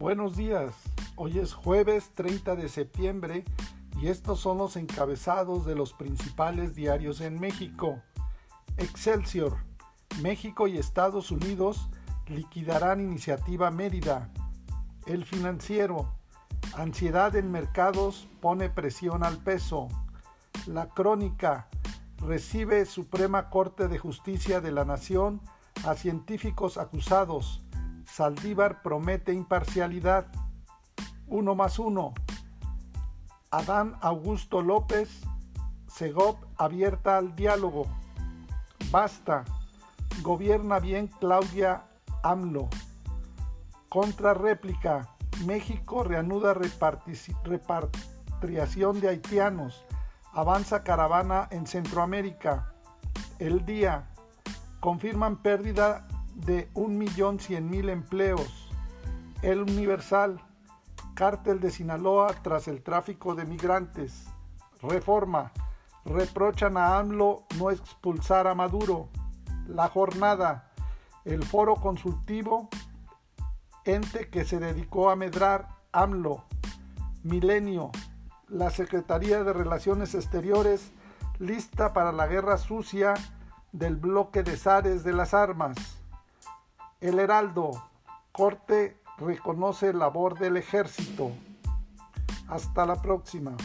Buenos días, hoy es jueves 30 de septiembre y estos son los encabezados de los principales diarios en México. Excelsior, México y Estados Unidos liquidarán iniciativa Mérida. El financiero, ansiedad en mercados pone presión al peso. La crónica, recibe Suprema Corte de Justicia de la Nación a científicos acusados Saldívar promete imparcialidad. Uno más uno. Adán Augusto López, Segov abierta al diálogo. Basta. Gobierna bien Claudia AMLO. Contrarréplica. México reanuda repatriación de haitianos. Avanza caravana en Centroamérica. El día. Confirman pérdida de 1.100.000 empleos. El Universal, cártel de Sinaloa tras el tráfico de migrantes. Reforma, reprochan a AMLO no expulsar a Maduro. La jornada, el foro consultivo, ente que se dedicó a medrar AMLO. Milenio, la Secretaría de Relaciones Exteriores lista para la guerra sucia del bloque de zares de las armas. El Heraldo, Corte reconoce labor del ejército. Hasta la próxima.